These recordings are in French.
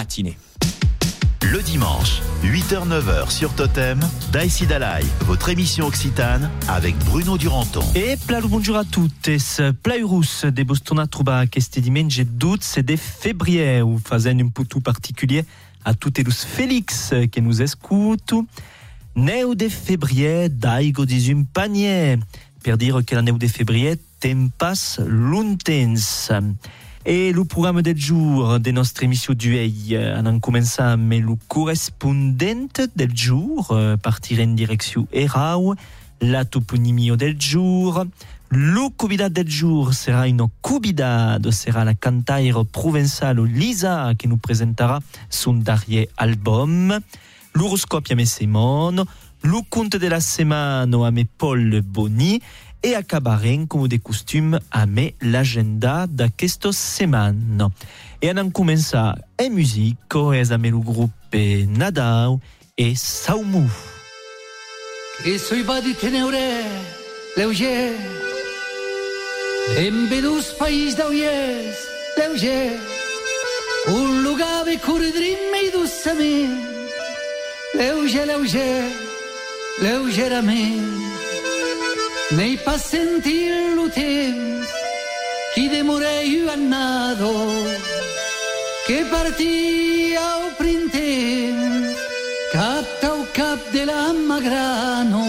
matinée. Le dimanche, 8h-9h sur Totem, Daïsi Dalai, votre émission occitane avec Bruno Duranton. Et plalo bonjour à toutes. Plaurus de Bostona trouba queste dimanche doute c'est de février ou faisant un peu tout particulier à toutes les Félix qui nous écoutent. Neu de février daigo disum panier. Per dire que la neu de février tempas luntens. Et le programme del jour de notre émission d'uei en en commençant avec le correspondant del jour, euh, partir en direction Erau, la toponymie del jour, le convidat del jour sera une convidade, sera la cantaire provençale Lisa qui nous présentera son dernier album, l'horoscope à Simone, le conte de la semaine à Paul Boni, et acabarem, comme de costume, avec l'agenda d'aquesta setmana. Et on commence en musique és avec le groupe Nadal et Saumu. Que soy va di teneure, leuger, en vedus país d'auies, leuger, un lugar de cordrim i dolçament, leuger, leuger, lleugerament. N'hai pas sentit el temps qui demorei annado que partia au printemps cap tau cap de la Magrano.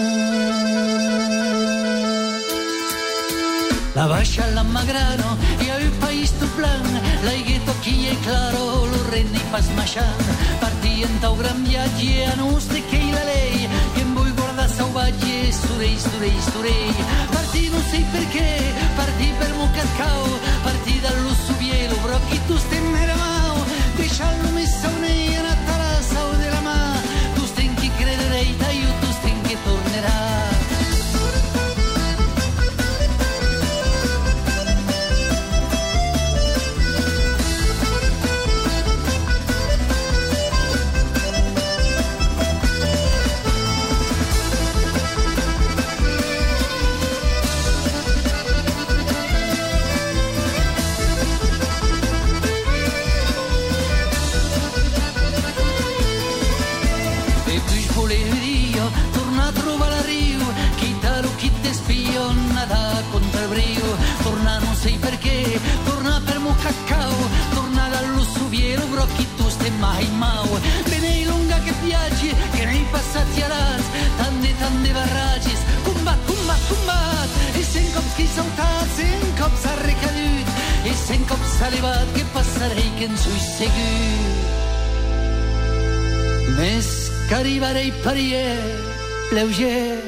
La baixa la Magrano i el país tu plan l'aigueto qui è claro lo renne pas maixant partien tau gran viatge a nos de que la lei salvatge surei, surei, surei partì non sei perché partì per Mucascao partì dallo subielo brocchi tu stemmeramao deixallo messa un'eia mai mau bene lunga che viaggi che nei passati a ras tante tante barragis combat combat combat e sen cops chi saltat sen cops ha recalut e sen cops ha levat che passerei che en sui segut Més que arribaré i parier, lleuger.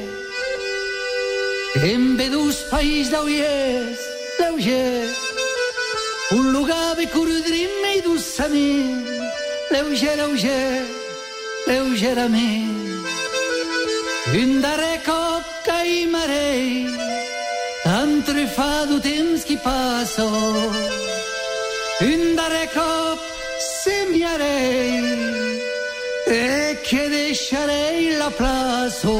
En vedus país d'auies, lleuger. Un lugar de cordrim i dolçament, Leuger, leuger, leugerament. Un darrer cop que hi marei, entre fa du temps que passo. Un darrer cop sembiarei e che deixarei la plaça.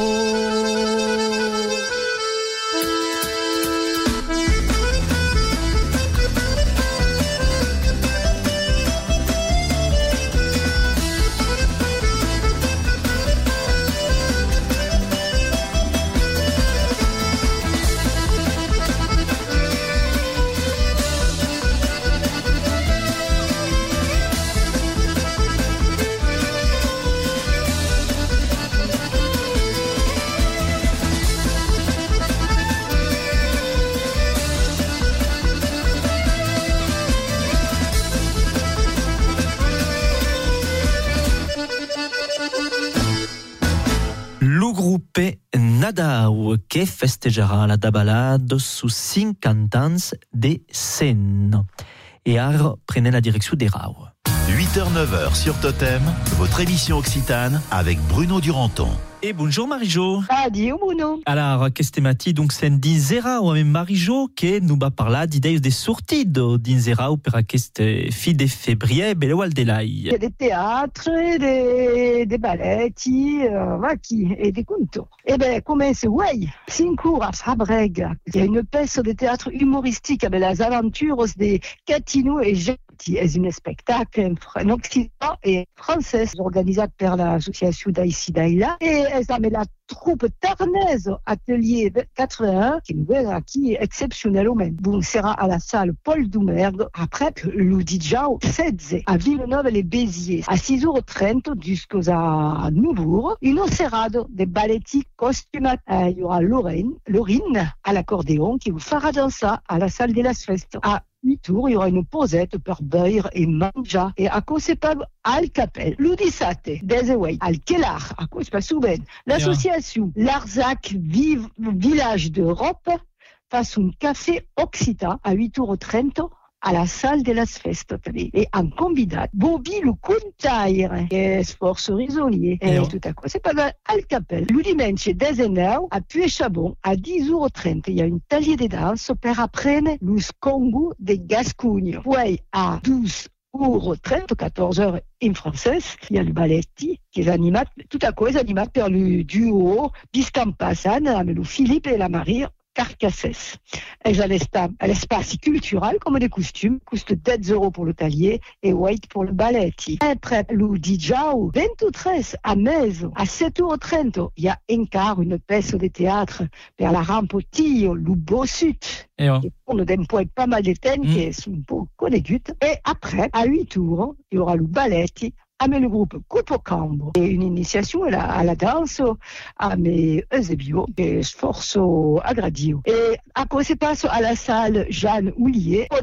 Qui festejera la dabalade sous 50 ans de scène. Et ara prenez la direction d'Erau. 8h-9h sur Totem, votre émission occitane avec Bruno Duranton. Et bonjour Marie-Jo. Adieu, Bruno. Alors, qu'est-ce mati donc c'est d'Inzera ou même Marie-Jo qui nous va parler d'idées des sorties d'Inzera ou per aquesta fi de février belle Il y a des théâtres, des, des ballets, euh, et des contes. Eh bien, comment c'est ouais, Cincourt à Fabreg. Il y a une pièce de théâtre humoristique avec les aventures des Catino et Jacques qui est un spectacle en occitan et français organisé par l'association d'Aïssi Daïla et elle a mis la troupe tarnaise atelier 81 qui nous qui est exceptionnel même. Bon, sera à la salle Paul Doumergue après l'Udigiao 16 à Villeneuve-les-Béziers à 6h30 jusqu'à Noubourg. Une serrade des balletti costumes. Euh, il y aura Lorraine, à l'accordéon qui vous fera danser à la salle de la Fest à 8 tours, il y aura une posette per beurre et manja et à cause c'est pas al capel. L'udissate, deseway, al kelar, à cause pas souvent. L'association Larzac Vive Village d'Europe fasse un café Occita à 8 tours 30 à la salle de las festes et en convidat Bobby le Contaire che è sforzo risolier et tout à coup c'est pas mal. Al capel le dimanche 19 à Puy-Chabon à 10h30 il y a une taille de danse per apprendre le Congo de Gascogne. Puis à 12 h 30, 14 heures en français, il y a le balletti qui est animé, tout à coup, est animé par le duo Biscampassan, avec le Philippe et la Marie Carcasses. Elles ont l'espace culturel comme des costumes, coûte 10 euros pour le talier et 8 pour le balletti. Après le Dijao, 23 à Mez, à 7h30, il y a encore une pièce de théâtre vers la rampe au Tio, le Bossut. Et on point pas mal de thèmes mm. qui est un peu connu. Et après, à 8 tours, il y aura le balletti à le groupe Coupe Cambre. Et une initiation à la, à la danse à mes Eusebio et Sforzo Agradio. Et à quoi se passe à la salle Jeanne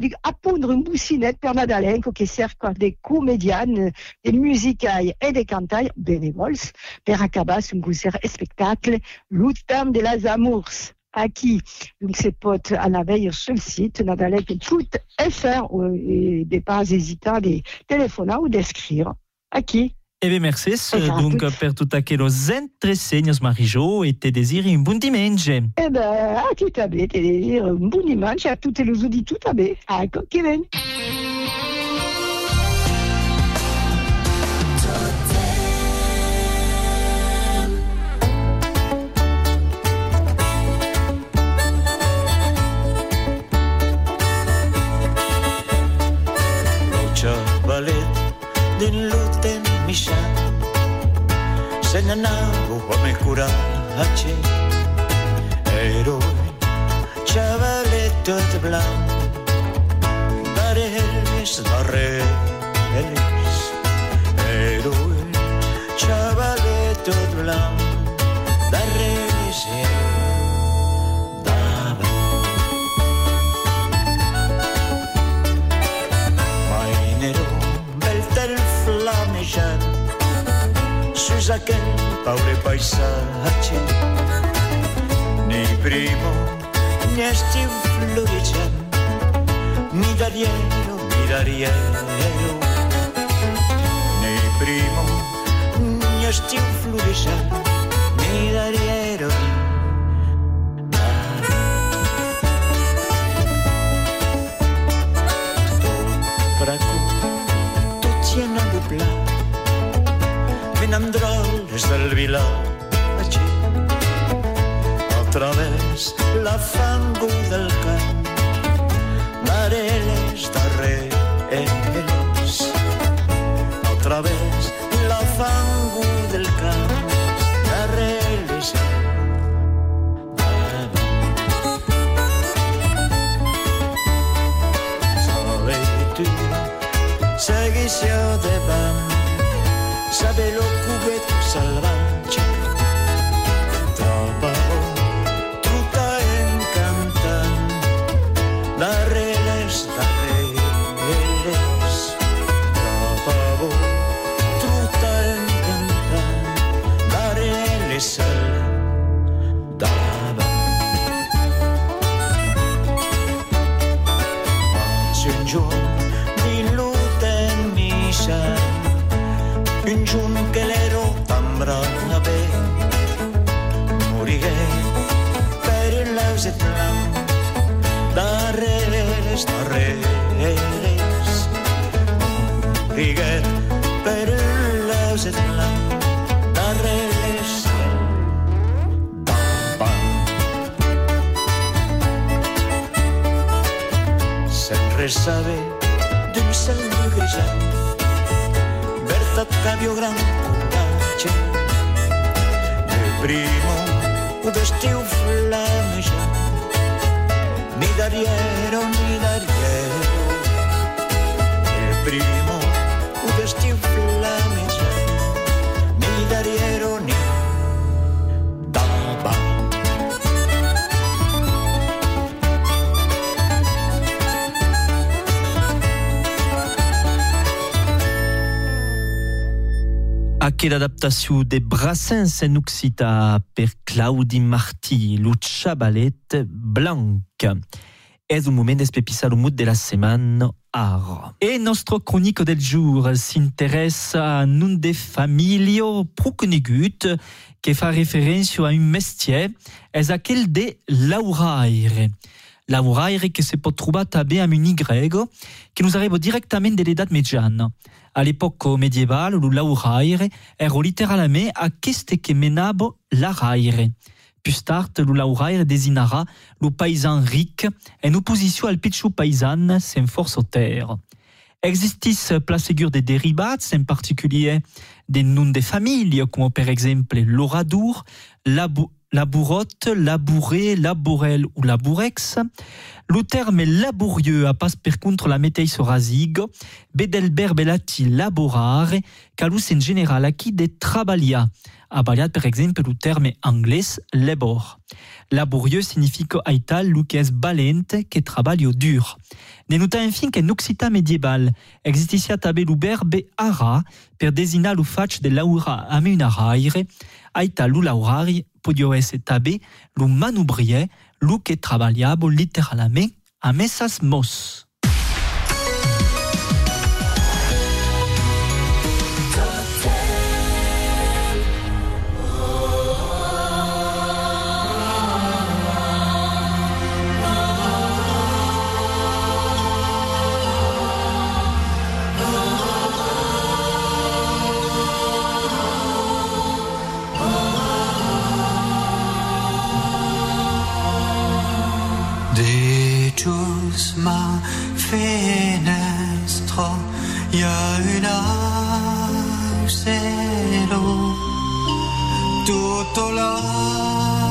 dit à pondre une boussinette per Nadalenko qui sert des comédiennes, des musicales et des cantailles bénévoles. Per acabar un concert spectacle L'Outam de las Amours à qui donc ses potes à la veille sur le site tout faire et des pas hésitants des téléphoner ou d'écrire Aqui. Eh bien, merci Esatto. donc per tutte aqueles entresegnos Marijo e te desiri un buon dimanche. Eh ben, a ti tabe, te desiri un buon dimanche a tutte le uditi tabe. Ecco, che ven. Se nanavo a me curace ero chavaletto de blanc dares barreles ero paesaggio Ni primo ni estiu florician Ni dariero, ni dariero Ni primo ni estiu florician Ni dariero, andrones del village a través la fango del camp d'arenes darreres. A través la fango del camp d'arenes Seguició de bam, sabe lo salvaggio troppo sabe dümsel güzel Bertatta biogrammacce Nel primo vestì flame flameggia Mi darriero, mi darriero Nel primo Adaptació de Brassens en occità per Claudi Martí, Lucia Ballet Blanc. Un moment d'espepissar el mood de la setmana art. Et nostre chronique del jour s'interessa a un de família prou conegut que fa referència a un mestier, és aquell de lauraire. Que se pot trobar també amb un Y, que nous arriba directament de l'edat mitjana. A l'époque médiévale, le lauraire era littéralement aquest que menava l'araire. Plus tard, le lauraire désignera le paysan ric en opposition al pitchou paysan sans force terre. Existis placegur de dérivats, en particulier des noms de familles, comme par exemple l'oradour, labou labourotte, labouré, labourel ou labourex. Le terme laborieux a pas per contre la méteis rasig, bedelber belati laborare, calus en général acquis de traballia, abaliat par exemple le terme anglais labor. Laborieux signifie aital lu que es balente que travaille dur. Denuta enfin qu'en occitan médiéval existicia tabe le verbe ara per designar le fatch de laura am un araire, aita lu laurari podio tabe lu manubrier lu que travaillable littéralement a mesas mos. Finestra, y a una cielo, tutto l'anno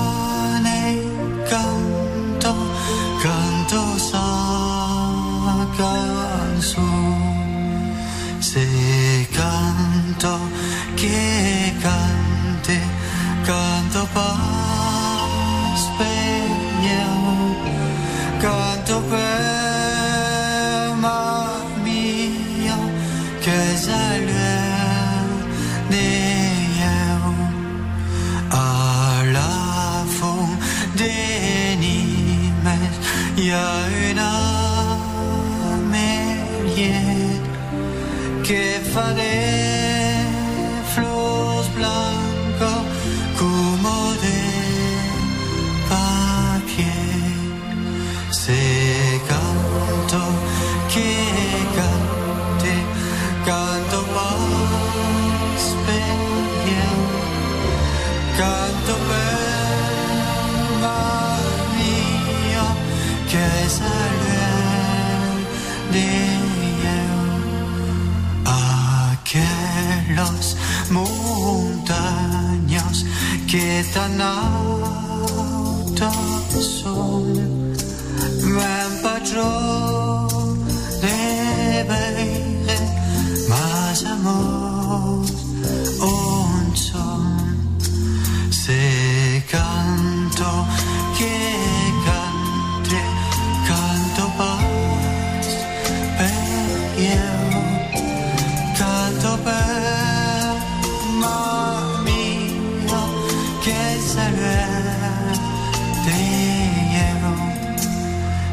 saratejevo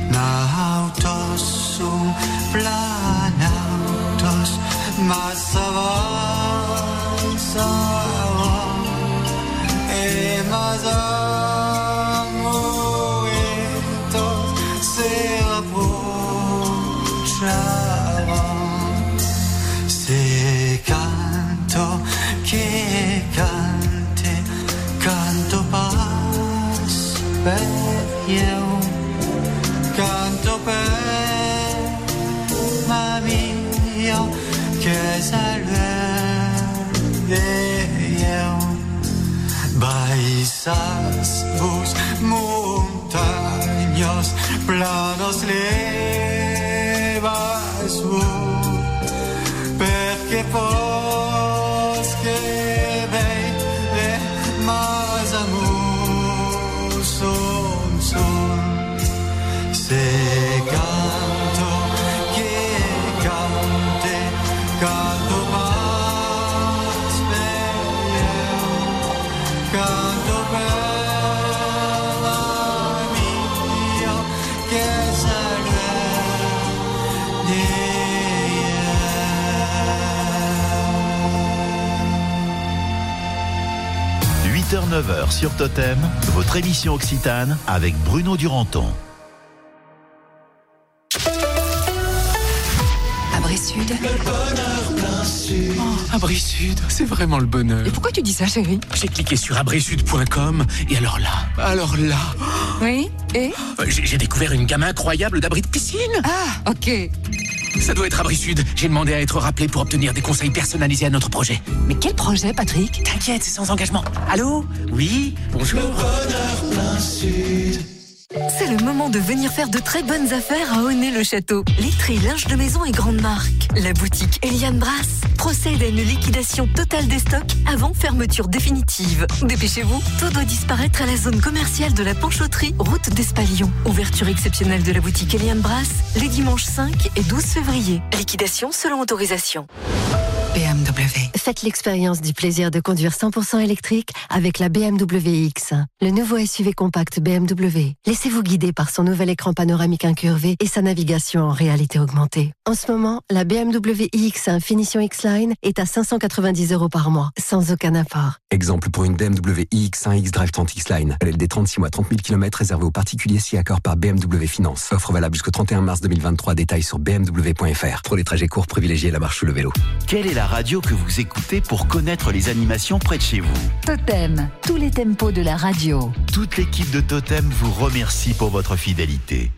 na autosu plan autos quizás vos montañas planos levas perché fosche 9h sur Totem, votre émission Occitane avec Bruno Duranton. Abri Sud. Le bonheur plein sud. Oh, Sud, c'est vraiment le bonheur. Et pourquoi tu dis ça, chérie? J'ai cliqué sur abrisud.com et alors là, alors là. Oui, et? Euh, j'ai découvert une gamme incroyable d'abris de piscine. Ah, ok. Ça doit être Abri Sud. J'ai demandé à être rappelé pour obtenir des conseils personnalisés à notre projet. Mais quel projet, Patrick? T'inquiète, c'est sans engagement. Allô? Oui? Bonjour C'est le moment de venir faire de très bonnes affaires à Honnet-le-Château. Literie, linge de maison et grande marque. La boutique Eliane Brass procède à une liquidation totale des stocks avant fermeture définitive. Dépêchez-vous, tout doit disparaître à la zone commerciale de la Panchoterie, route d'Espalion. Ouverture exceptionnelle de la boutique Eliane Brass les dimanches 5 et 12 février. Liquidation selon autorisation. BMW. Faites l'expérience du plaisir de conduire 100% électrique avec la BMW X, le nouveau SUV compact BMW. Laissez-vous guider par son nouvel écran panoramique incurvé et sa navigation en réalité augmentée. En ce moment, la BMW iX Finition X-Line est à 590 euros par mois, sans aucun apport. Exemple pour une BMW iX1 X-Drive 30 X-Line. LLD 36 mois 30 000 km réservé aux particuliers si accord par BMW Finance. Offre valable jusqu'au 31 mars 2023. Détails sur bmw.fr. Pour les trajets courts, privilégiez la marche ou le vélo. Quelle est la radio que vous écoutez pour connaître les animations près de chez vous Totem, tous les tempos de la radio. Toute l'équipe de Totem vous remercie pour votre fidélité.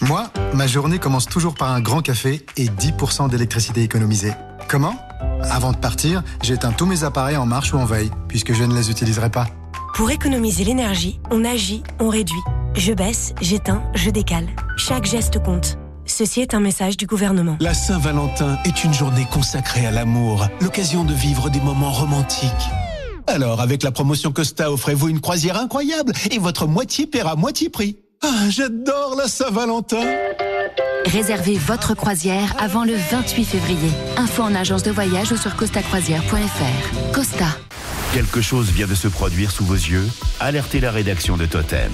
Moi, ma journée commence toujours par un grand café et 10% d'électricité économisée. Comment? Avant de partir, j'éteins tous mes appareils en marche ou en veille, puisque je ne les utiliserai pas. Pour économiser l'énergie, on agit, on réduit. Je baisse, j'éteins, je décale. Chaque geste compte. Ceci est un message du gouvernement. La Saint-Valentin est une journée consacrée à l'amour, l'occasion de vivre des moments romantiques. Alors, avec la promotion Costa, offrez-vous une croisière incroyable et votre moitié paiera moitié prix. Ah, j'adore la Saint-Valentin Réservez votre croisière avant le 28 février. Info en agence de voyage ou sur costacroisière.fr. Costa. Quelque chose vient de se produire sous vos yeux? Alertez la rédaction de Totem.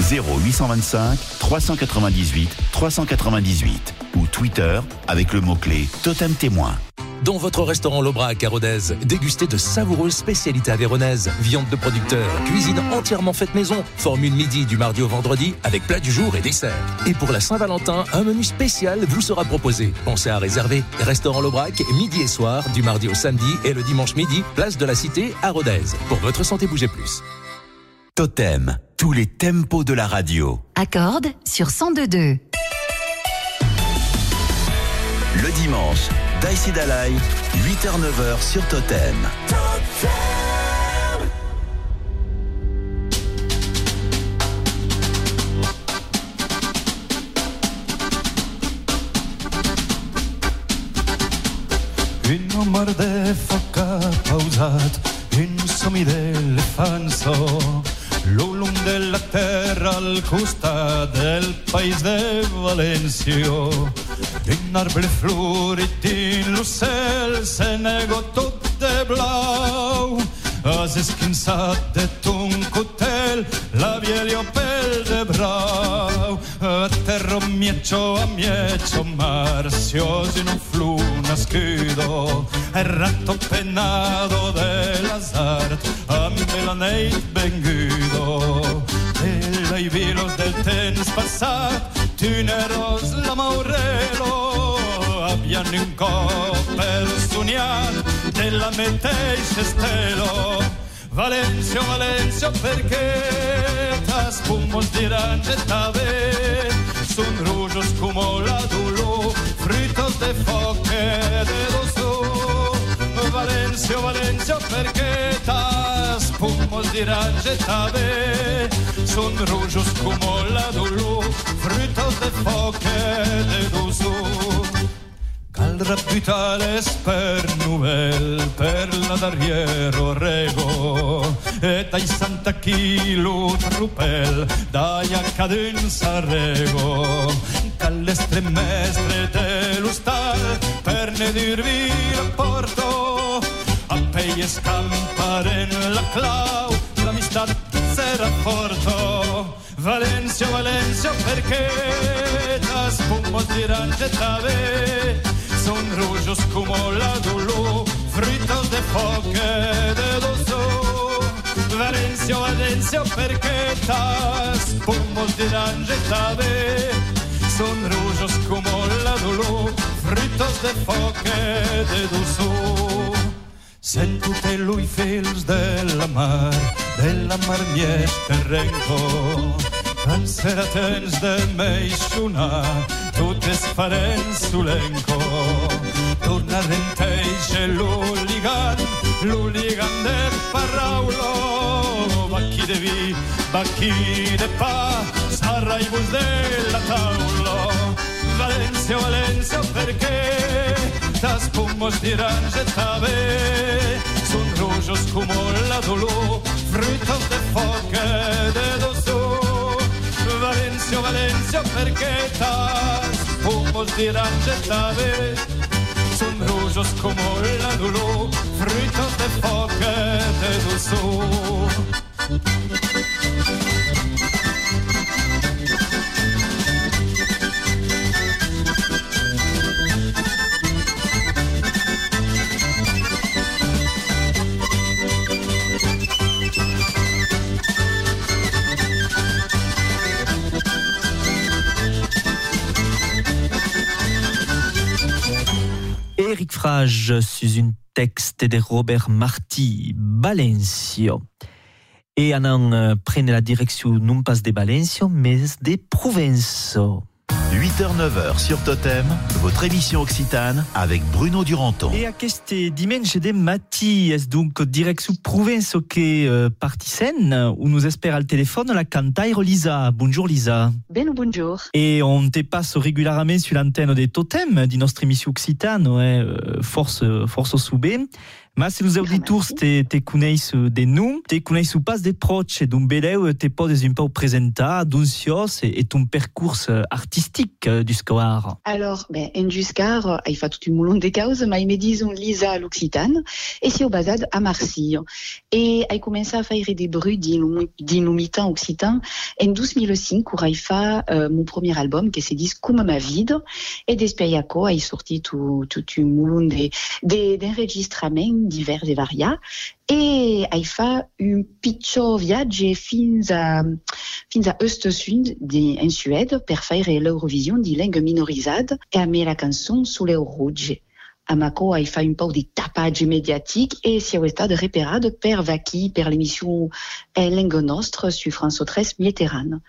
0825 398 398 ou Twitter avec le mot-clé Totem Témoin. Dans votre restaurant L'Aubrac à Rodez, dégustez de savoureuses spécialités avéronaises, viande de producteur, cuisine entièrement faite maison, formule midi du mardi au vendredi avec plat du jour et dessert. Et pour la Saint-Valentin, un menu spécial vous sera proposé. Pensez à réserver. Restaurant L'Aubrac, midi et soir, du mardi au samedi et le dimanche midi, place de la Cité à Rodez. Pour votre santé, bougez plus. Totem, tous les tempos de la radio. Accorde sur 1022. Le dimanche, Daïsi Dalai, 8h-9h sur Totem. Un de l'olum de la terra al costat del país de València. Un arbre florit dins l'ocel se nego tot de blau, has esquinçat de ton cotel la bielio pel de brau. A terra mieccio a mieccio marcios in un flu nascudo, errato penado de las art, a melaneit vengudo. Ella i vilos del temps passat, tuneros la maurelo, abbiano un cop per sognare della mateixa stelo. Valencio, Valencio, perché trascummo stirante t'ave, sun rugios come la dulo, fritos de foche de lo su. Valencio, Valencio, perché trascummo stirante t'ave, sun rugios come la dulo, fritos de foche de lo su. Reputales per novel, per la darriero rego, et ai santa chilo trupel, dai a cadenza rego. Cal estremestre de l'ustal, per ne dirvi rapporto, a pei scamparen la clau, l'amistat serà porto. Valencia, Valencia, perché las pomos dirán Getabe son rojos como la dolo, fritos de foque de doso. Valencia, Valencia, perché las pomos dirán Getabe son rojos como la dolo, fritos de foque de doso. Sento te lui fils de la mar, de la mar mieix terrenco. Quan serà temps de meixonar, tot es farem solenco. Torna renteixe l'oligan, l'oligan de paraulo. Bacchi de vi, bacchi de pa, sarraibus de la taula. Valencia, Valencia, perché tas pomos dirán Getabe son rojos como la dolo, frutos de foque de doso. ciaperchetas, fumos di rangettave, son rojos como el anulo, fritos de foque de. Eric Frage sur un texte de Robert Martí, Balencio. Et on en prenne la direction non pas de Balencio, mais de Provenço. 8h-9h sur Totem, votre émission occitane avec Bruno Duranton. Et à aquest dimanche de matí és donc direction Provenço que euh, partissent, où nous espère al téléphone la cantaire Lisa. Bonjour Lisa. Ben bonjour. Et on te passe régulièrement sur l'antenne des Totem, de notre émission occitane, ouais, euh, force, force au soubé. Mais si nous auditors te, te connaissent de nous, te connaissent pas des proches, donc beleu te podes un peu présenter d'uncios et, et ton parcours artistique euh, du scoar. Alors, ben, en juscar, il fait tout un moulon de causes, mais me disons Lisa l'Occitane, et si au basade à Marseille. Et il commencé à faire des bruits d'inumitant occitan en 2005, où il fait euh, mon premier album, qui se dit Comme ma vide, et d'Esperiaco, il sorti tout, tout un moulon d'enregistrements divers et variats e hai fa un pitjor viatge fins a, fins en Suède per faire l'Eurovision de langue minorisada e a me la cançó Sous rouge. A Mako hai fa un peu de tapatge mediatic e si heu estat reparat per vaqui per l'émission en langue nostre sur France 3 Mitterrand.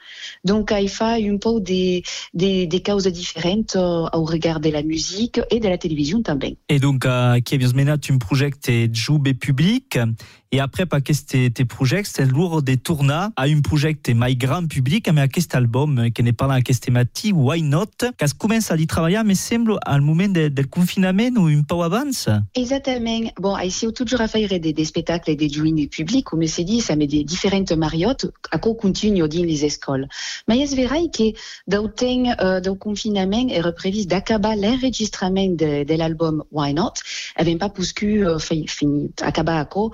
Donc hai fa un peu de, de, de causes différentes au regard de la musique et de la télévision també. Et donc, euh, qui avions menat un projet de joube public et après, pas que tes, tes projets, c'est lourd de tourner à un projet de my grand public, mais à cet album, qui n'est pas là, à cette thématique, Why Not, qu'est-ce commence à y travailler, me semble, au moment de, confinement ou un peu avant. Exactement. Bon, ici, toujours à faire des, des spectacles et des journées publiques, comme c'est dit, ça met des différentes mariottes, à quoi continue dans les écoles. Mais c'est vrai que, temps, euh, dans le confinement, est prévu d'acabar l'enregistrement de, de l'album Why Not, avait pas poussé, euh, fini, acabar à quoi,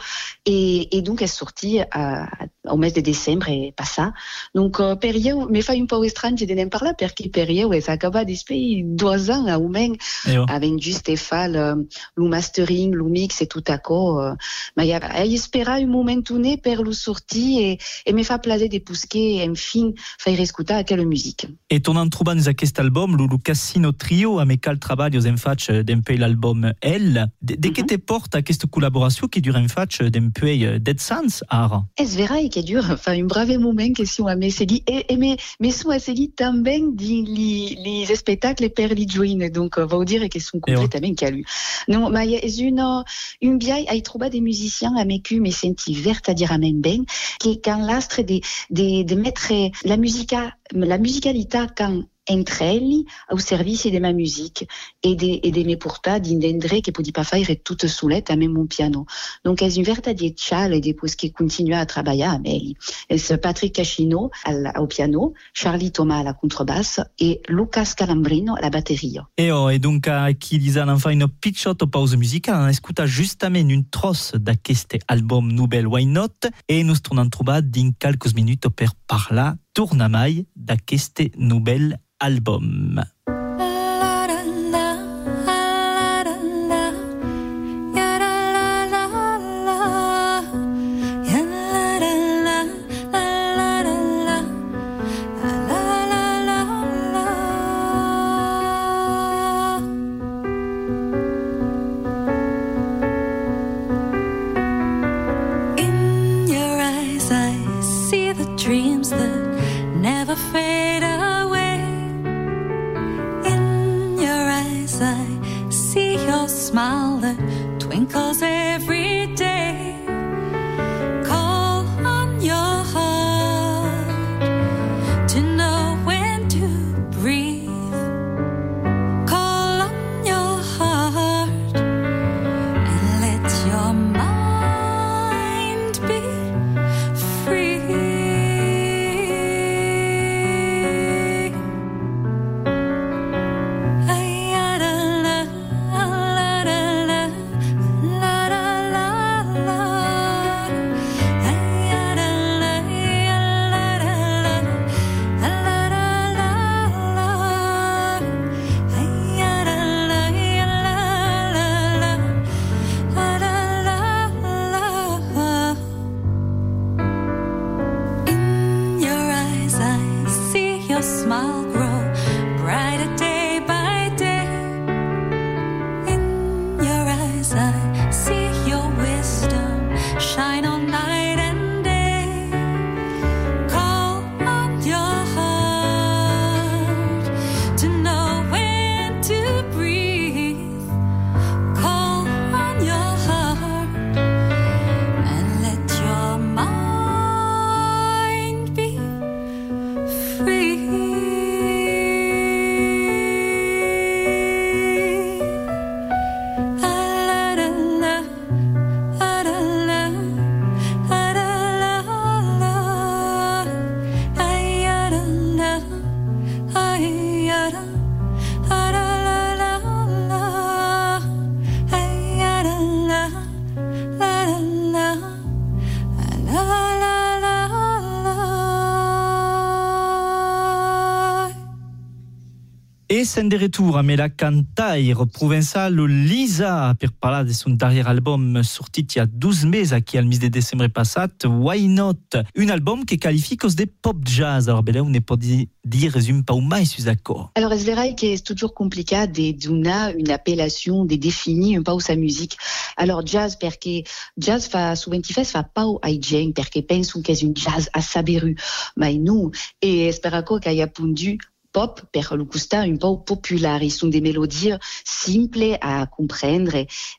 et, donc elle est sortie à, au mois de décembre et pas ça. Donc euh, période, mais fait un peu étrange de n'en parler parce que période ça acaba d'espérer deux ans à même avec juste fait le, le mastering, le mix et tout à coup. Euh, mais elle espéra un moment donné per le sorti et, et me fait plaisir de pousser enfin faire écouter à quelle musique. Et ton en trouvant dans cet album, le, le Cassino Trio, avec quel travail aux enfants d'un peu l'album Elle, dès que te porte à cette collaboration qui dure un fatch d'un peu Dead Sans, Ara? Es vera que dur, fa un brave moment que si on a me segui, e, e me, me sont a segui também di li, li spectacles per li join, donc euh, vau dire que sont completament calu. Non, ma és une, une biai a trobat des musiciens a mecu me senti vert a dire a men ben, que quand l'astre de, de, de mettre la musica, la musicalitat quand entre elli au service de ma musique et de, et de me portar d'indendre que podi pas faire toute soulette à même mon piano. Donc, és une vertadier chale et després que continua a travailler amb elli. És Patrick Cachino au piano, Charlie Thomas à la contrebasse et Lucas Calambrino à la batteria. E, oh, e donc aquí Lisan en fa una pitxota pausa musical, escuta justament un tros d'aquest album Nobel Why Not e nos tornem trobar din quelques minuts per parlar tornamai d'aquest Nobel album. E sen de retour amb la cantaire provençal Lisa per parlar de son darrer album sortit il y a 12 mesos aquí al mes de desembre passat, Why Not? Un album que qualifique de pop jazz. Alors, là, on ne peut dire, résume pas ou mai sus d'accord. Alors, es verrai que c'est toujours compliqué de donner une appellation, de définir un peu sa musique. Alors, jazz, perché jazz fa, souvent fait, fa pas ai gent, perché penso que c'est un jazz a saberu. Mais non. Et esperaco qu'il y a pondu pop per costar un peu populaire. Ils sont des mélodies simples à comprendre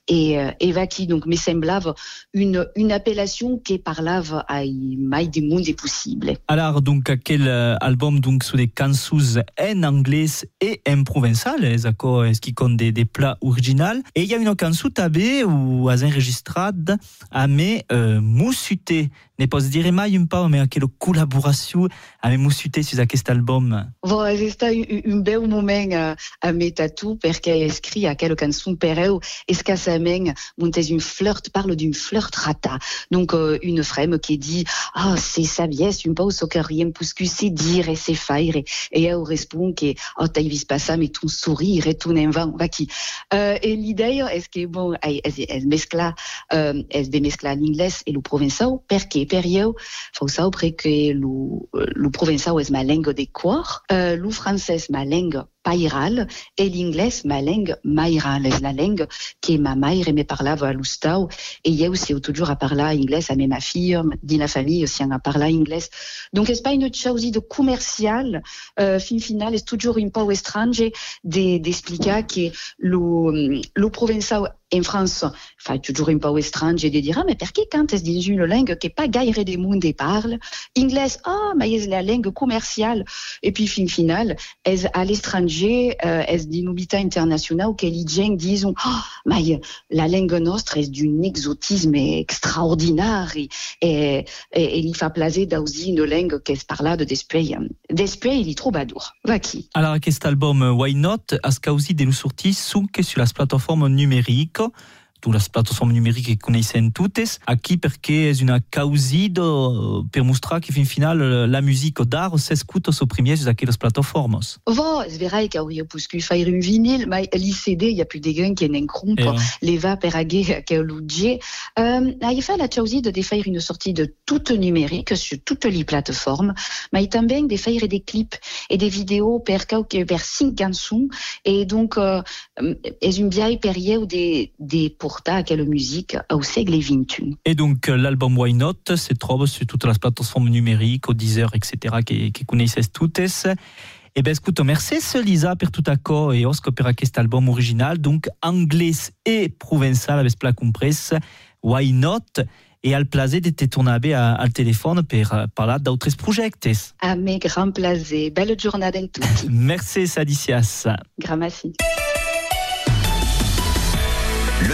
et, et vaki. Donc, me semblava une, une appellation qui parlava ai mai de monde possible. Alors, donc, quel euh, album donc sur des chansons en anglais et en provençal, d'accord, ce qui compte des, des plats originaux? Et il y a une chanson tabée ou à enregistrade à mes euh, moussuté. Ne pas dire mai un peu, mais quelle collaboration avec moussuté sur cet album? C'est un, un bel moment à, à mettre tout parce qu'elle écrit à quelle chanson per eux. Est-ce qu'à sa main, monter une flirt, parle d'une flirt rata. Donc, euh, une frame qui dit, ah, c'est sa biesse, une pause au rien, parce que c'est dire et c'est faire. Et, et elle répond que, oh, t'as vu pas ça, mais ton sourire et ton invent, va qui. Euh, et l'idée, est-ce que, bon, elle, mescla, euh, elle démescla l'inglais et le provençal, perché, per faut ça, après que le, le provençal est ma langue de corps, euh, le français ma langue pairal et l'anglais ma langue mairal, la langue que ma mère me parlava a l'ustau et eu c'est toujours à parler anglais à ma fille, dans la famille aussi on a parlé anglais. Donc c'est pas une chose de commercial, euh, fin final est toujours un peu étrange de- d'expliquer que le, le provençal en France fa toujours un peu étrange de dire ah, mais perché quand est dans une langue que pas gaire de monde parle anglais ah mais c'est la langue commerciale? Et puis fin final est à l'étranger euh, est d'une habitat international que les gens disent ah mais la langue nostre est d'un exotisme extraordinaire. Et, et, et, il fait plaisir d'aussi une langue qui est parlada d'esprit d'esprit il est troubadour. Va qui Alors, cet album euh, Why Not? A causi de sorti sunche sulla plateforme numérique? tu las plateforme numérique que connaissent toutes, aquí perché è una causido per mostrare che fin final la musique d'art s'escuta su primier su aquelles plateformes. Vo, es verai qu'hauria puscu faire un vinyle, mais l'ICD, il y a plus des gens qui n'en crompe, Eh ouais. les va per aguer que l'udje. Euh, il fait la chose de faire une sortie de toute numérique sur toutes les plateformes, mais também de faire des clips et des vidéos per per cinq chansons, et donc, euh, est une vieille période des, des porta à au XXI. Et donc euh, l'album Why Not se trouve sur toutes les plateformes numériques, au Deezer, etc., che connaissent toutes. E ben écoute, merci Lisa per tout accord et osco per aquest album original, donc anglais et provençal avec pla compres, Why Not, et al plaisir de te tornabe a- al téléphone per euh, parlar d'autres projectes. À mes grands plaisirs. Belle journée en tutti. Merci Sadicias. Gramassi.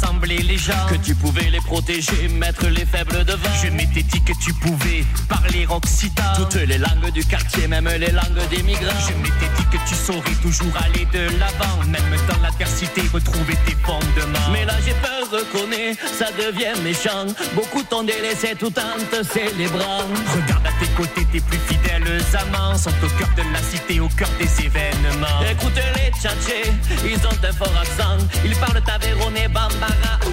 Pouvais que tu pouvais les protéger, mettre les faibles devant. Je m'étais dit que tu pouvais parler occitan, toutes les langues du quartier, même les langues des migrants. Je m'étais dit que tu saurais toujours aller de l'avant, même dans l'adversité, retrouver tes fondements. Mais là j'ai peur, reconnais, ça devient méchant Beaucoup t'ont délaissé tout en te célébrant Regarde à tes côtés, tes plus fidèles amants sont au cœur de la cité, au cœur des événements. Écoute les tchatchés, ils ont un fort accent Ils parlent tavéronais, bambara ou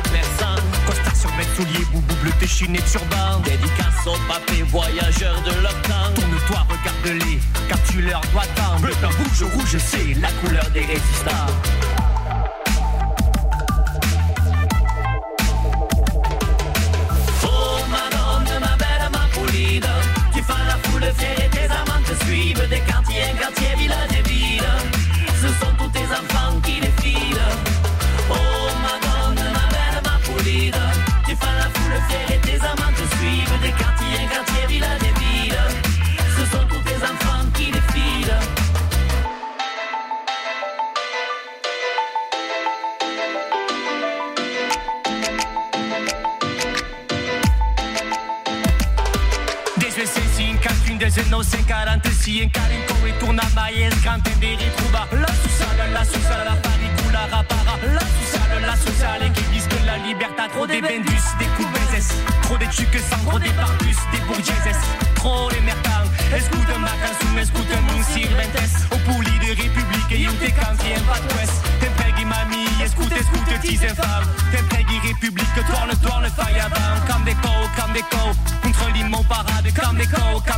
Costard sur mes souliers, boubou bleu déchiné de turban. Dédicace aux papés voyageurs de leur Tourne-toi, regarde-les, car tu leur dois tant. Bleu, rouge, rouge, c'est la couleur des résistants. Oh Tu fais la foule fière et tes amants te suivent Des quartiers en quartier, village et 541 encara in come torna mai e sgrante ritrova La sociale, la sociale, la paricula rapara La sociale, la sociale qui disent que la liberté Trop des bendus, des coups de baisses Trop des tucs sans trop des barbus, des bourgeoises. Trop les mertants Escuta ma canzone, escuta mon sirventes Au puli de république et te canti en pas d'ouest Te preghi mami, escuta, escuta tis infâmes? Te preghi république, tourne, tourne, faille avant Comme des co, comme des co Contre l'immo parade, comme des co, comme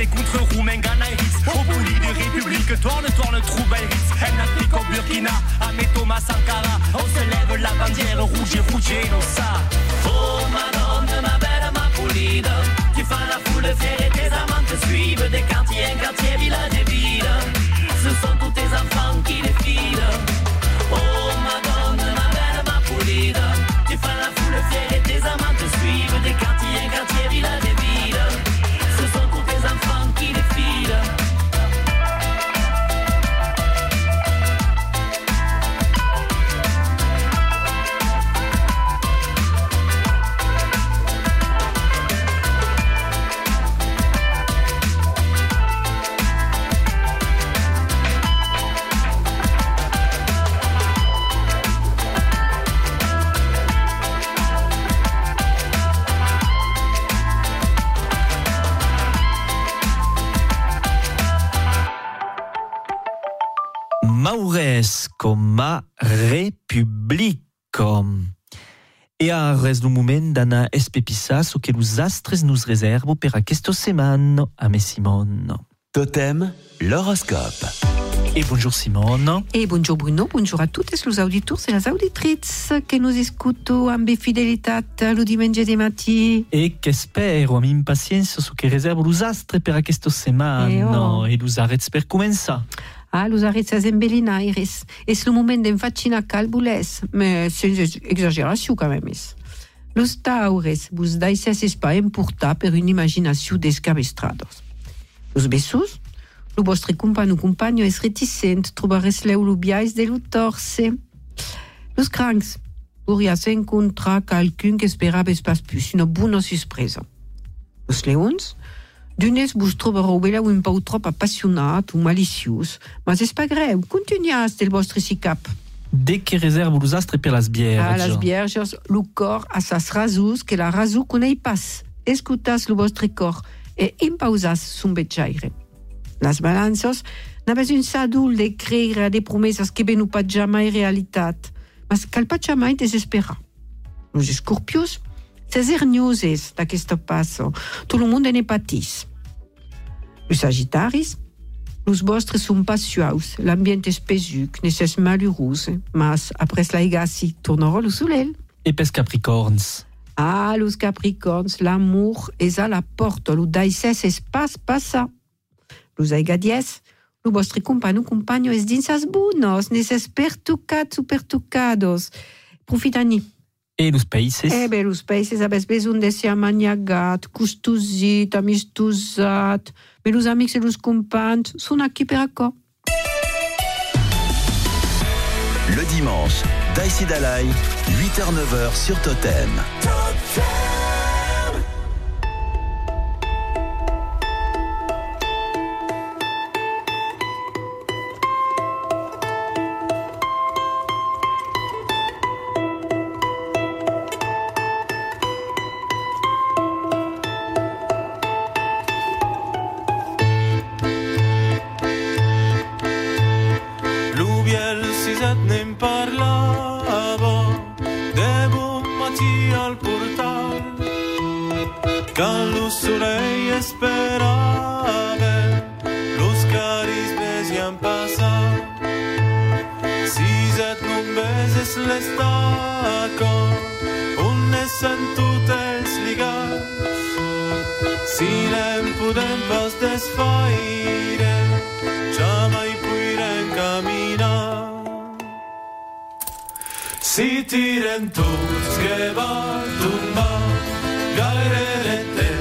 Et contre Roumain, Ghana et Ritz. Au puli de république, tourne, tourne, trouble Ritz. En Afrique au Burkina, à Thomas Sankara. On se lève la bandière rouge et rouge et non ça Oh Madonna, ma belle, ma pulida Tu fais la foule fière Res do moment d'anar espepissar so que los astres nous reservo per aquesta setmana a me Simone. Totem, l'horoscope. Et bonjour Simone. Et bonjour Bruno, bonjour à toutes les auditeurs et les auditrices que nous écoutons avec fidélité le dimanche de matin. E che spero amb impaciència so que reservo los astres per aquesta setmana. Eh, oh. E los arrets per començar. Ah, los arrêts en belinaires. És le moment d'enfacinar calbules, mais sans exagération quand même. Los taures vos deixes pas emportar per una imaginació descabestrados. Los bessos, lo vostre company o compagno és reticent, trobares leu lo biais de lo torse. Los crancs, pourrias encontrar qualcun que esperaves pas plus, una bona sorpresa. Los leons, D'unes vos trobareu bella un pau trop apassionat ou maliciós, mas és pas greu, continuas del vostre sicap. Reservo los astres per las bières. A las vierges, lo cor a sas rasus que la rasu conei pas. Escutas lo vostre cor e impausas son. Las n'avez un sadul de creire a promesas que venu pas jamais realitat, mas cal pas jamais desesperar. Los escorpios, ses hernioses d'aquesta passo, tot lo monde ne patís. Los sagitaris, los vostres són pas suaus, l'ambient és pesuc, necess malheurós, mas après la egassi tornarà lo solel. E pes capricorns. Ah, los capricorns, l'amour és a la porta, lo daïsès és pas passa. Los aigadies, lo vostre compagno és dins as bunos, necess pertucats o pertucados. Profitani. E los países. Eh bé, los països avès besoin de ser amaniagat, costosit, amistosat, mais los amics e los companys són aquí per accord. Le dimanche, Daïsi Dalai, 8h-9h sur Totem. Set nem parlava de bon matí al portal Quand lo soleil esperava los carismes hi han passat. Si set non beses l'estaca on ne sent totes ligats Si nem podem pas desfaire jamais si tiren tots que va tombar gaire de temps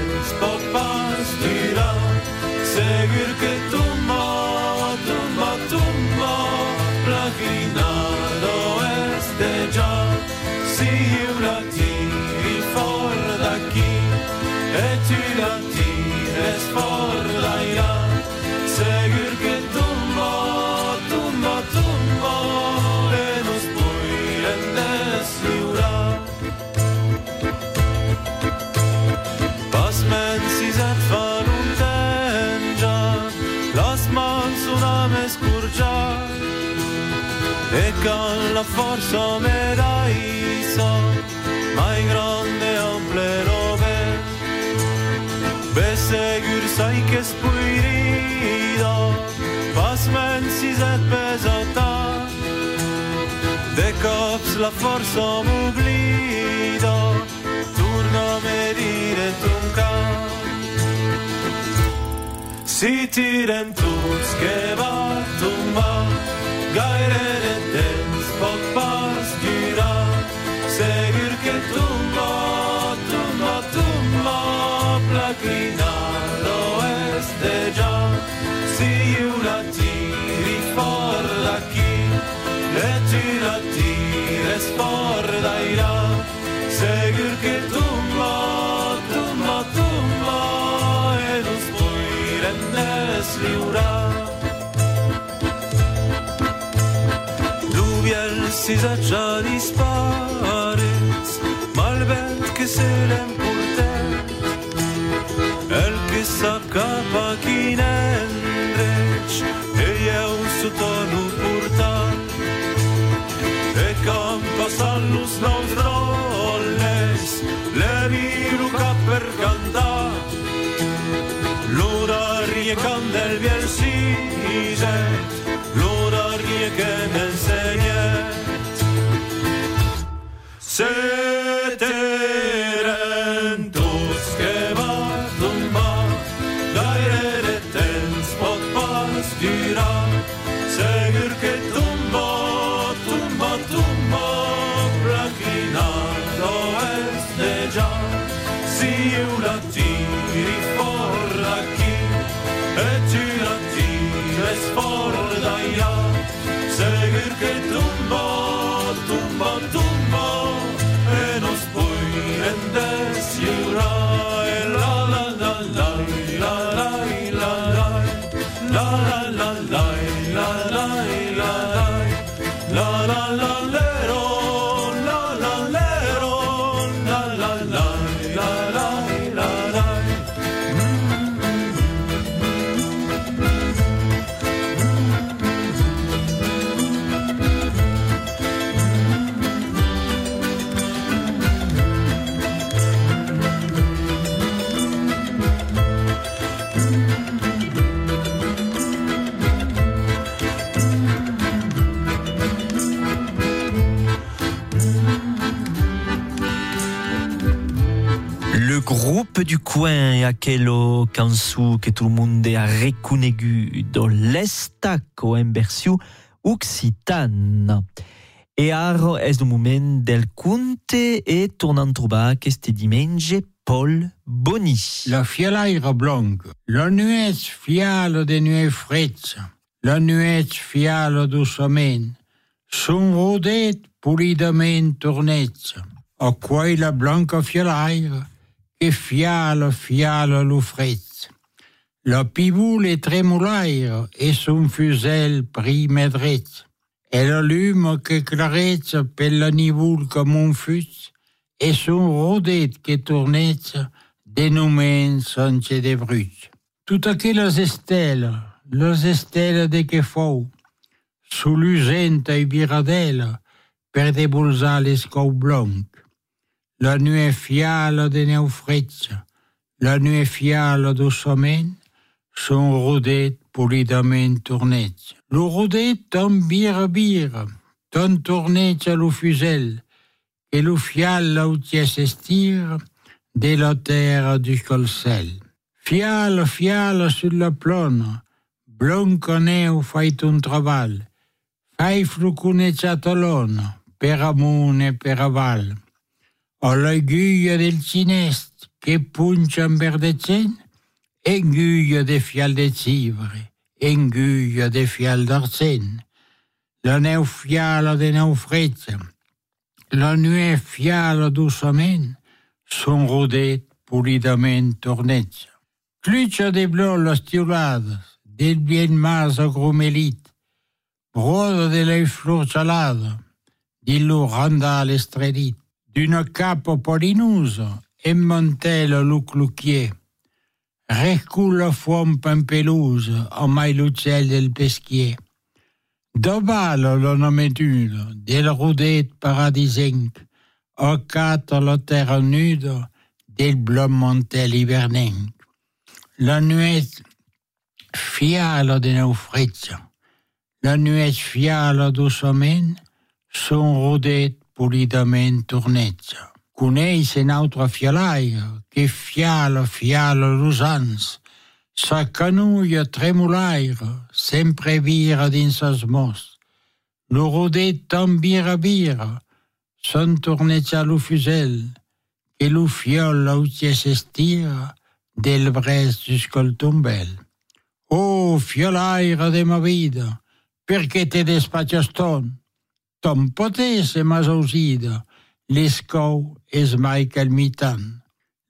la força me daïssa mai grande ample rover Be segur sai que es puirida Pas mens si et pesa tant De cops la força m'oblida Torna a me dire ton cap Si tirem tots ți-a già dispare, ma il vento che se el che s'accapa chi n'endreci, e eu sotto nu purta, e campa sallus nostra, Say la la la du coin aquello cansu que tout le monde a reconnu dans l'estaco en version occitane. E aro es le moment del conte e tornant trobar este diumenge Paul Boni? La fialaire blanc, la nuet fiale de nuet fredza, la nuet fiale doucement, son rodet polidament tornetza, a quai la blanca fialaire, e fială, fială lui Fritz. La piboule tremulaire et son fusel pris maîtrise. Et la lume que clarette pelle nivoule comme un fus, et son rodette que tournette dénommée Sanche de Brut. Tout à que les estelles, les estelles de Kefau, sous l'usente et biradelle, per des bolsales l'escau blanc la nuit fiale des néophytes, la nuit fiale du sommeil, sont rodées polidamment tournées. Le rodé tombe bire bire, ton tourné à le fusel, et le fial où s'estire, dès la terre du colsel. Fial, fial sur la plone, blon connaît ou fait un travail, fai flucune chatolone, per et peraval. A l'aiguille del cinest che puncia en verdecent, enguille de fial de civre, enguille de fial d'arcent. La neu de neu fretza, la nuit fiala doucement, son rodet polidament tornetza. Clutcha de blanc les tiolades, del bien mas agrumelit, broda de la flor salada, di lo estrelit, d'une capo polinuse, emmontait le luclucchier. Reculo fuom Pampeluse, o mai l'uccel del peschier. Dovalo lo nomedulo, del rudet paradisenc, o cato lo terra nudo, del blomontel hivernenc. La nuet fialo de naufrezzo, la nuet fialo d'usomen, son rudet pulitamente orneggia. Cunei se nautra fialaia, che fiala fiala l'usans, sa canuia tremulaire, sempre vira din sas mos. Lo rodet tambira bira, son torneggia lo fusel, che lo fiola utie s'estira, del brest jusqu'al tombel. Oh, fialaira de ma vida, perché te despacciaston? Ton? Ton potés e mas ausida, l'escou es mai calmitant.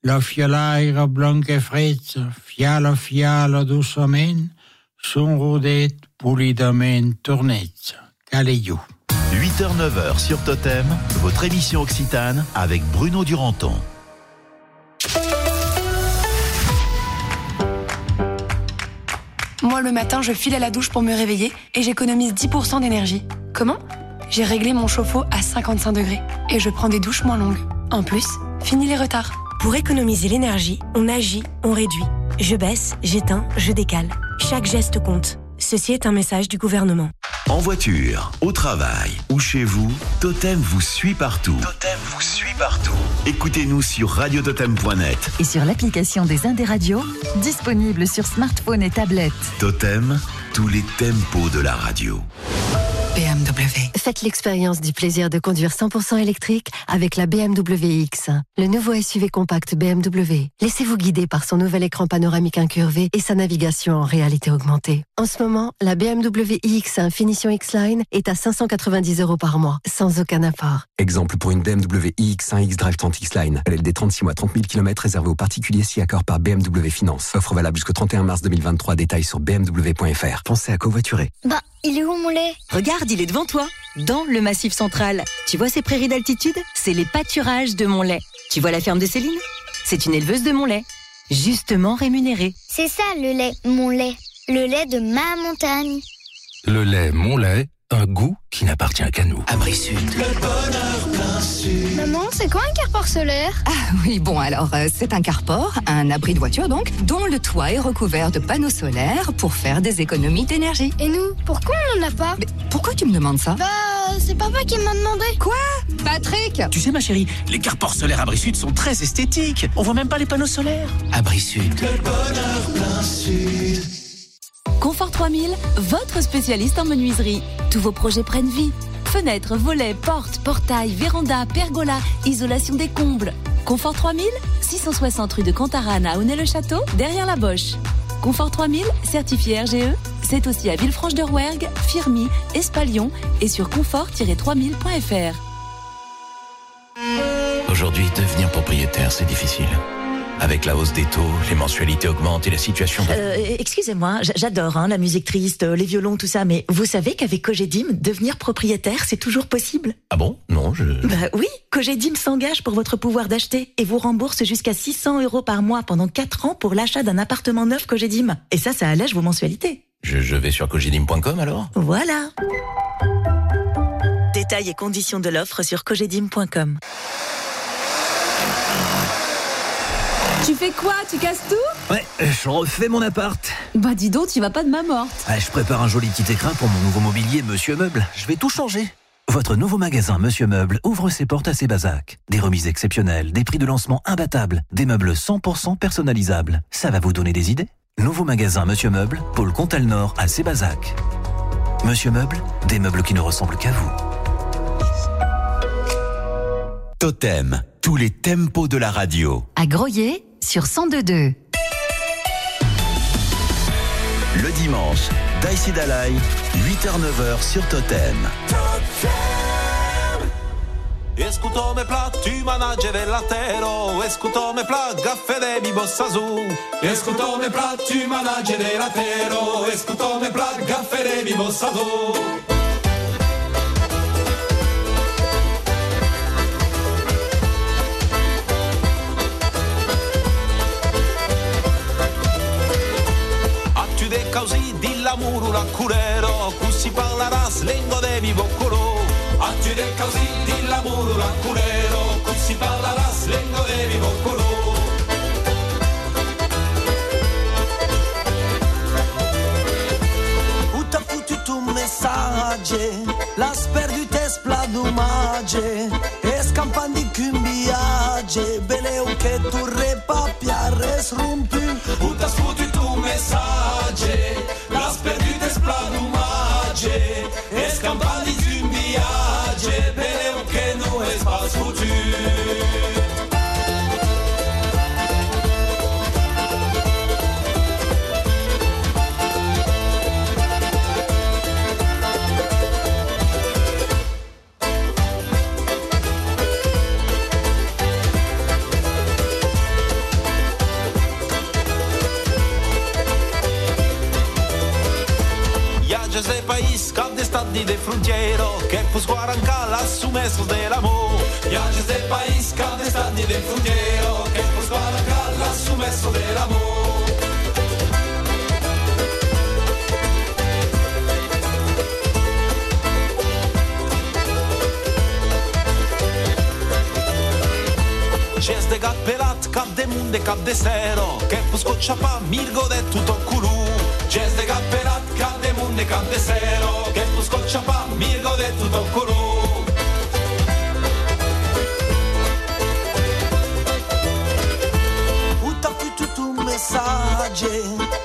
La fiolaire blanca e fretza, fiala fiala doucement, son rodet polidament tornetza. Caleiou. 8h-9h sur Totem, votre émission occitane avec Bruno Duranton. Moi, le matin, je file à la douche pour me réveiller et j'économise 10% d'énergie. Comment? J'ai réglé mon chauffe-eau à 55 degrés et je prends des douches moins longues. En plus, fini les retards. Pour économiser l'énergie, on agit, on réduit. Je baisse, j'éteins, je décale. Chaque geste compte. Ceci est un message du gouvernement. En voiture, au travail ou chez vous, Totem vous suit partout. Totem vous suit partout. Écoutez-nous sur radiototem.net. Et sur l'application des Indes radios, disponible sur smartphone et tablette. Totem, tous les tempos de la radio. BMW. Faites l'expérience du plaisir de conduire 100% électrique avec la BMW X, le nouveau SUV compact BMW. Laissez-vous guider par son nouvel écran panoramique incurvé et sa navigation en réalité augmentée. En ce moment, la BMW iX1 Finition X-Line est à 590 euros par mois, sans aucun apport. Exemple pour une BMW iX1 X-Drive 30 X-Line. LLD 36 mois, 30 000 km réservé aux particuliers si accord par BMW Finance. Offre valable jusqu'au 31 mars 2023. Détails sur bmw.fr. Pensez à covoiturer. Bah, il est où mon lait? Regarde, il est devant toi, dans le massif central. Tu vois ces prairies d'altitude? C'est les pâturages de mon lait. Tu vois la ferme de Céline? C'est une éleveuse de mon lait, justement rémunérée. C'est ça le lait, mon lait. Le lait de ma montagne. Le lait, mon lait, un goût qui n'appartient qu'à nous. Abri Sud. Le bonheur plein sud. Maman, c'est quoi un carport solaire? Ah oui, bon alors euh, c'est un carport, un abri de voiture donc, dont le toit est recouvert de panneaux solaires pour faire des économies d'énergie. Et nous, pourquoi on n'en a pas? Mais pourquoi tu me demandes ça? Bah, c'est papa qui m'a demandé. Quoi? Patrick Tu sais ma chérie, les carports solaires Abri Sud sont très esthétiques. On voit même pas les panneaux solaires. Abri Sud. Le bonheur plein sud. Confort 3000, votre spécialiste en menuiserie. Tous vos projets prennent vie. Fenêtres, volets, portes, portails, vérandas, pergolas, isolation des combles. Confort 3000, 660 rue de Cantarane à Honnay-le-Château, derrière la Boche. Confort 3000, certifié RGE, c'est aussi à Villefranche-de-Rouergue, Firmy, Espalion et sur confort-3000.fr. Aujourd'hui, devenir propriétaire, c'est difficile. Avec la hausse des taux, les mensualités augmentent et la situation... de- Euh, Excusez-moi, j'adore hein, la musique triste, euh, les violons, tout ça, mais vous savez qu'avec Cogedim, devenir propriétaire, c'est toujours possible? Ah bon? Non, je... Bah oui, Cogedim s'engage pour votre pouvoir d'acheter et vous rembourse jusqu'à 600 euros par mois pendant 4 ans pour l'achat d'un appartement neuf Cogedim. Et ça, ça allège vos mensualités. Je, je vais sur cogidim.com alors? Voilà. Détails et conditions de l'offre sur cogedim.com. Tu fais quoi? Tu casses tout? Ouais, je refais mon appart. Bah dis donc, tu vas pas de ma morte. Ah, je prépare un joli petit écrin pour mon nouveau mobilier Monsieur Meuble. Je vais tout changer. Votre nouveau magasin Monsieur Meuble ouvre ses portes à Sébazac. Des remises exceptionnelles, des prix de lancement imbattables, des meubles 100% personnalisables. Ça va vous donner des idées Nouveau magasin Monsieur Meuble, Pôle Comtal Nord à Sébazac. Monsieur Meuble, des meubles qui ne ressemblent qu'à vous. Totem, tous les tempos de la radio. À Groyer sur 1022. Le dimanche, Daisy Dalai, 8h-9h sur Totem. Escuto me plat, tu manage dell'atero, escuto me plat, gaffe de mi bossa su. Escuto me plat, tu manage dell'atero, escuto me plat, gaffe de mi bossa su. Di lamuru la curero, cussi parlerà slengo de mi boccolo. Attu de causi di lamuru la curero, cussi parlerà slengo de mi boccolo. Où t'as foutu tout message Las perdute spladumage E scampan di cumbiage Beleu che tu repapiares rumpu Où t'as foutu tu message frontiero che pues guaranca las sumesos del amor. Del país, cada stanni del frontiero che pues guaranca las sumesos del amor. Gest gat pelat, cap de munde, cap de sero Che pusco scocciapa mirgo de tutto culù C'è de gat pelat, cap de munde, cap de sero tutto culù Où t'as foutu tout message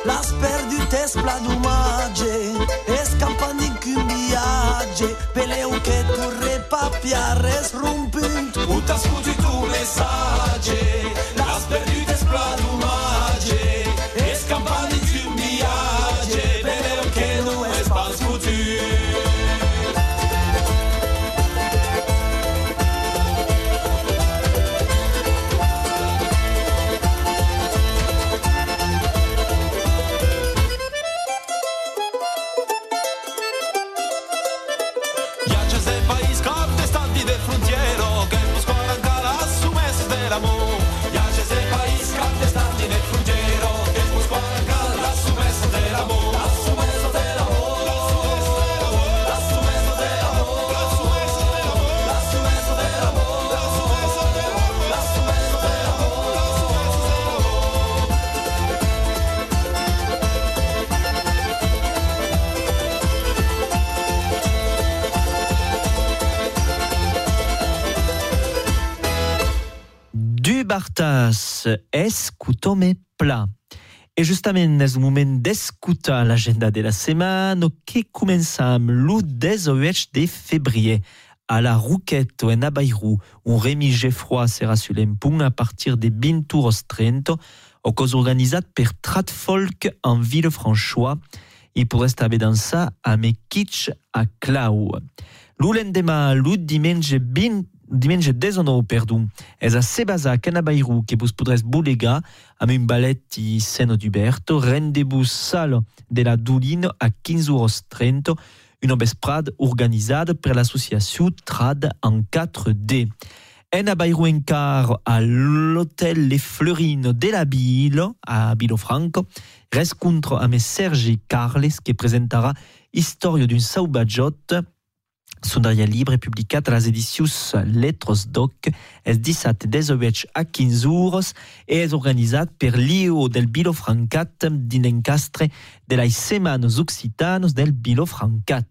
Las perdute spladumage E scampando in cumbiage Peleu che tu repapiare srumpunt Uta scusi tu messaggi escutome pla. E justament és un moment d'escutar l'agenda de la setmana que començam lo 18 de febrer a la Rouquette en Abairou, un Rémi Geffroy serà sur l'empung a partir de 20 horas 30, o cos organitzat per Tratfolk en Villefranchois i podràs també dansar amb Kitsch a Clau. Lo l'endemà, lo diumenge 20 diumenge 19 perdó, és a Sebasac en Abairou que vos podràs bolegar amb un ballet i Seno d'Huberto, rendez-vous sala de la Doline a 15 horas 30, una vesprada organitzada per l'associació Trad en 4D. En Abairou encar a l'hôtel Les Fleurines de la Ville, a Vilofranco, rescontre amb Sergi Carles que presentarà Història d'un saubajot Sondaria Libre publicat a les edicions Letros Doc és 17 18 a 15 euros e és organitzat per l'IO del Bilofrancat d'Inencastre de les Setmanes Occitanos del Bilofrancat.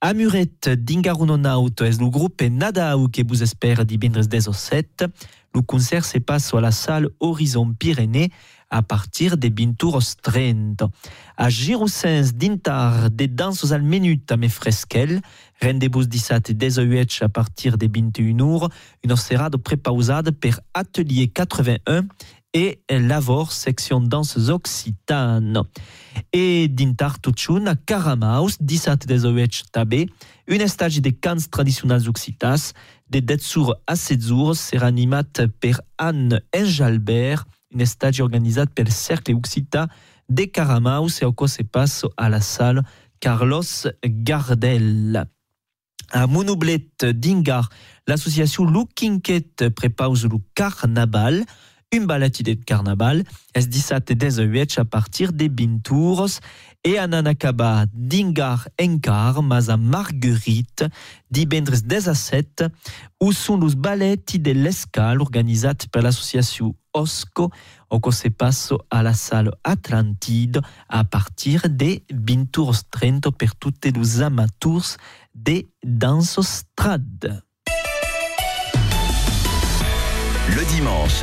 A Muret d'Ingarunonaut és el grup Nadau que vos espera divendres 17. Le concert se passe à la salle Horizon Pyrénées a partir de 20 horas 30. A Giroussens d'intar de dansos al minut amb fresquel, rendez-vous 17 18 a partir de 21 horas, una serada prepausada per Atelier 81 et Lavor, section danses occitane. Et dintar tutxun a Caramaus, 17 18 també, un estagi de cants tradicionals occitats, de 10 jours a 7 jours, serà animat per Anne Enjalbert, un estagi organitzat pel Cercle Occità de Caramaus e au se passo a la salle Carlos Gardel. A Monoblet d'Ingar, l'association Lookinket prepause le carnaval, un ballet de carnaval, es 17 18 a partir de 20 tours, et a Nanakaba d'Ingar Encar, mas a Marguerite, divendres 17, où sont los ballets de l'escale organisat per l'association OSCO, au qual se passo a la salle Atlantide a partir de 20 tours 30 per tutti los amateurs de dansos trad. Le dimanche,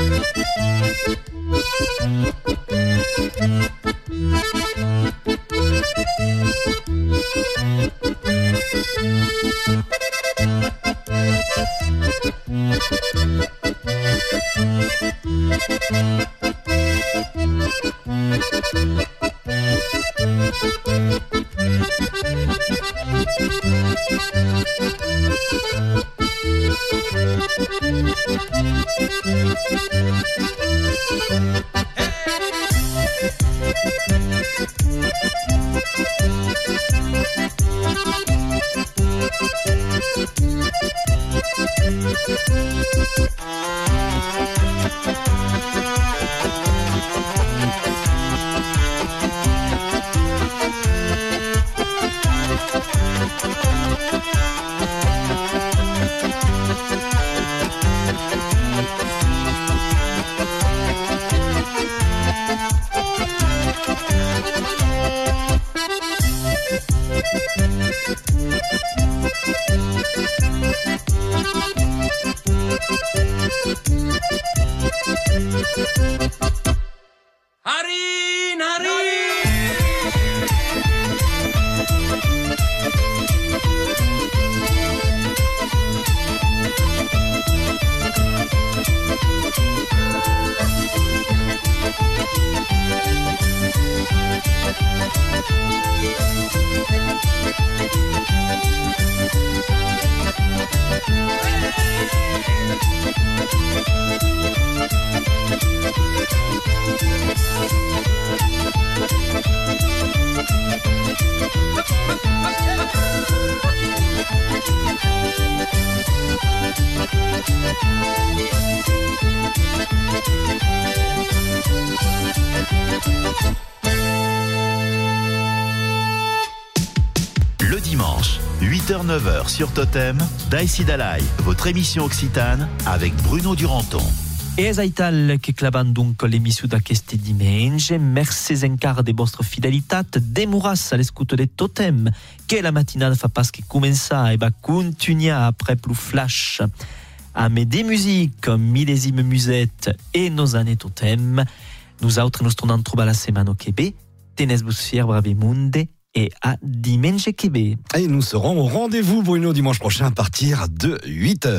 Thank Hey. Sur Totem, Daïsi Dalai, votre émission occitane avec Bruno Duranton. E es aital che clavan donc l'emissió d'aqueste diumenge. Merci encara de vostra fidelitat. Demoras a l'escuto de Totem, que la matinada fa pas que començar e va continuar après plus flash. A me de musique, millésime musette e nos années Totem. Nous autres nous tornam trobar la setmana que ve. Tenez-vos fier brave munde et à dimanche que ve. Et nous serons au rendez-vous, Bruno, dimanche prochain à partir de 8h.